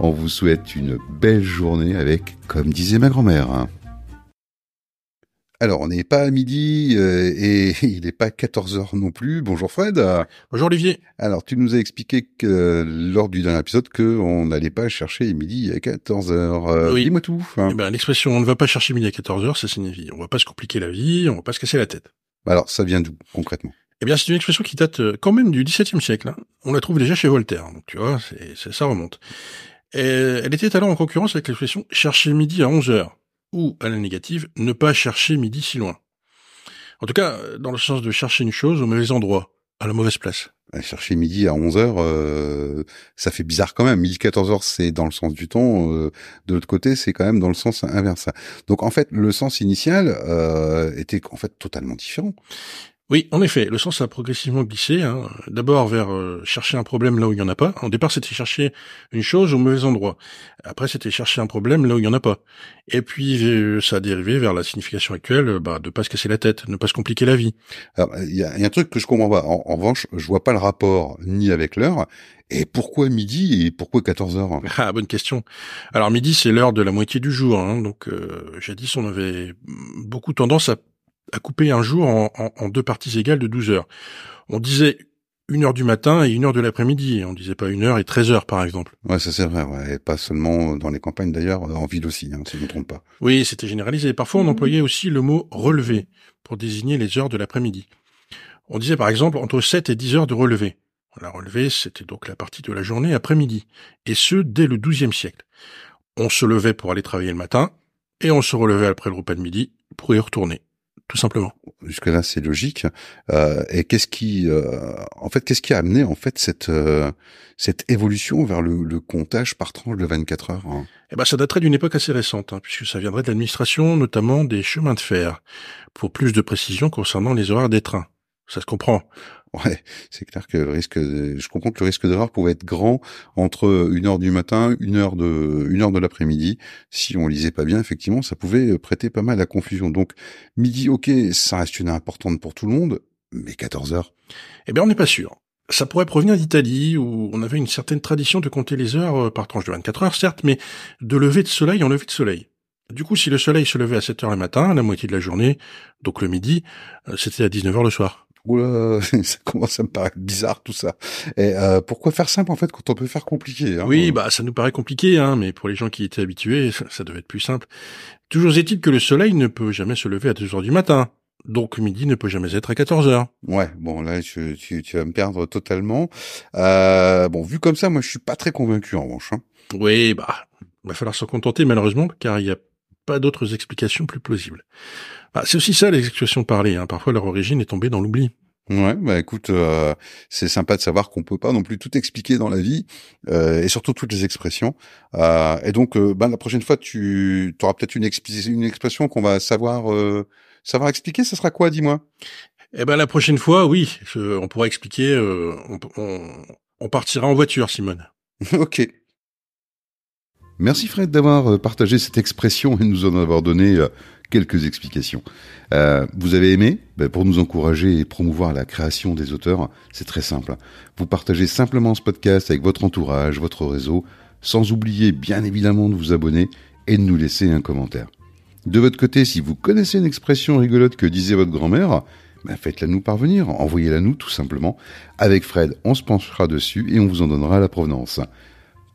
On vous souhaite une belle journée avec, comme disait ma grand-mère. Alors, on n'est pas à midi euh, et il n'est pas 14 heures non plus. Bonjour Fred. Bonjour Olivier. Alors, tu nous as expliqué que lors du dernier épisode qu'on n'allait pas chercher midi à 14 heures. Euh, Oui. Dis-moi tout. hein. Eh ben, l'expression on ne va pas chercher midi à 14 heures, ça signifie on va pas se compliquer la vie, on va pas se casser la tête. Alors, ça vient d'où concrètement? Eh bien, c'est une expression qui date euh, quand même du XVIIe siècle. hein. On la trouve déjà chez Voltaire, donc tu vois, c'est- ça remonte. Elle était alors en concurrence avec l'expression chercher midi à 11 heures, ou à la négative, ne pas chercher midi si loin. En tout cas, dans le sens de chercher une chose au mauvais endroit, à la mauvaise place. Chercher midi à 11 heures, euh, ça fait bizarre quand même. Midi 14 heures, c'est dans le sens du ton. euh, de l'autre côté, c'est quand même dans le sens inverse. Donc en fait, le sens initial euh, était en fait totalement différent. Oui, en effet, le sens a progressivement glissé. hein. D'abord vers euh, chercher un problème là où il y en a pas. Au départ, c'était chercher une chose au mauvais endroit. Après, c'était chercher un problème là où il y en a pas. Et puis, euh, ça a dérivé vers la signification actuelle, euh, bah, de pas se casser la tête, ne pas se compliquer la vie. Il y a, y a un truc que je comprends pas. En, en revanche, je vois pas le rapport ni avec l'heure. Et pourquoi midi et pourquoi 14 heures Ah, bonne question. Alors, midi, c'est l'heure de la moitié du jour. hein. donc, euh, jadis, on avait beaucoup tendance à, à couper un jour en, en- en deux parties égales de 12 heures. On disait une heure du matin et une heure de l'après-midi. On disait pas une heure et 13 heures, par exemple. Ouais, ça c'est vrai. Ouais. Et pas seulement dans les campagnes d'ailleurs, en ville aussi, hein, si je ne me trompe pas. Oui, c'était généralisé. Parfois, on employait aussi le mot relevé pour désigner les heures de l'après-midi. On disait par exemple entre 7 et 10 heures de relevé. La relevée, c'était donc la partie de la journée après-midi. Et ce, dès le XIIe siècle. On se levait pour aller travailler le matin, et on se relevait après le repas de midi pour y retourner. Tout simplement. Jusque là, c'est logique. Euh, et qu'est-ce qui, euh, en fait, qu'est-ce qui a amené en fait cette euh, cette évolution vers le, le comptage par tranche de 24 heures hein? Eh ben, ça daterait d'une époque assez récente, hein, puisque ça viendrait de l'administration, notamment des chemins de fer, pour plus de précision concernant les horaires des trains. Ça se comprend. Ouais, c'est clair que le risque, je comprends que le risque d'erreur pouvait être grand entre une heure du matin, une heure de, une heure de l'après-midi. Si on lisait pas bien, effectivement, ça pouvait prêter pas mal à confusion. Donc, midi, ok, ça reste une heure importante pour tout le monde, mais 14 heures. Eh bien, on n'est pas sûr. Ça pourrait provenir d'Italie, où on avait une certaine tradition de compter les heures euh, par tranche de 24 heures, certes, mais de lever de soleil en lever de soleil. Du coup, si le soleil se levait à 7 heures le matin, la moitié de la journée, donc le midi, euh, c'était à 19 heures le soir. Oula, ça commence à me paraître bizarre tout ça. Et euh, pourquoi faire simple en fait quand on peut faire compliqué hein Oui, bah, ça nous paraît compliqué, hein, mais pour les gens qui étaient habitués, ça, ça devait être plus simple. Toujours est-il que le soleil ne peut jamais se lever à 2 heures du matin. Donc, midi ne peut jamais être à 14 heures. Ouais, bon là je- tu, tu vas me perdre totalement. Euh, bon, vu comme ça, moi je suis pas très convaincu en revanche. hein. Oui, bah, va falloir s'en contenter malheureusement, car il n'y a pas d'autres explications plus plausibles. Bah, c'est aussi ça les expressions parlées. Hein. Parfois leur origine est tombée dans l'oubli. Ouais, bah écoute, euh, c'est sympa de savoir qu'on peut pas non plus tout expliquer dans la vie euh, et surtout toutes les expressions. Euh, et donc, euh, bah, la prochaine fois, tu auras peut-être une, une expression qu'on va savoir euh, savoir expliquer. Ça sera quoi, dis-moi? Eh ben la prochaine fois, oui, je- on pourra expliquer. euh, on, on- on partira en voiture, Simone. Ok. Merci Fred d'avoir euh, partagé cette expression et nous en avoir donné euh, quelques explications. Euh, vous avez aimé? Ben, Pour nous encourager et promouvoir la création des auteurs, c'est très simple. Vous partagez simplement ce podcast avec votre entourage, votre réseau, sans oublier bien évidemment de vous abonner et de nous laisser un commentaire. De votre côté, si vous connaissez une expression rigolote que disait votre grand-mère, ben faites-la nous parvenir, envoyez-la nous tout simplement. Avec Fred, on se penchera dessus et on vous en donnera la provenance.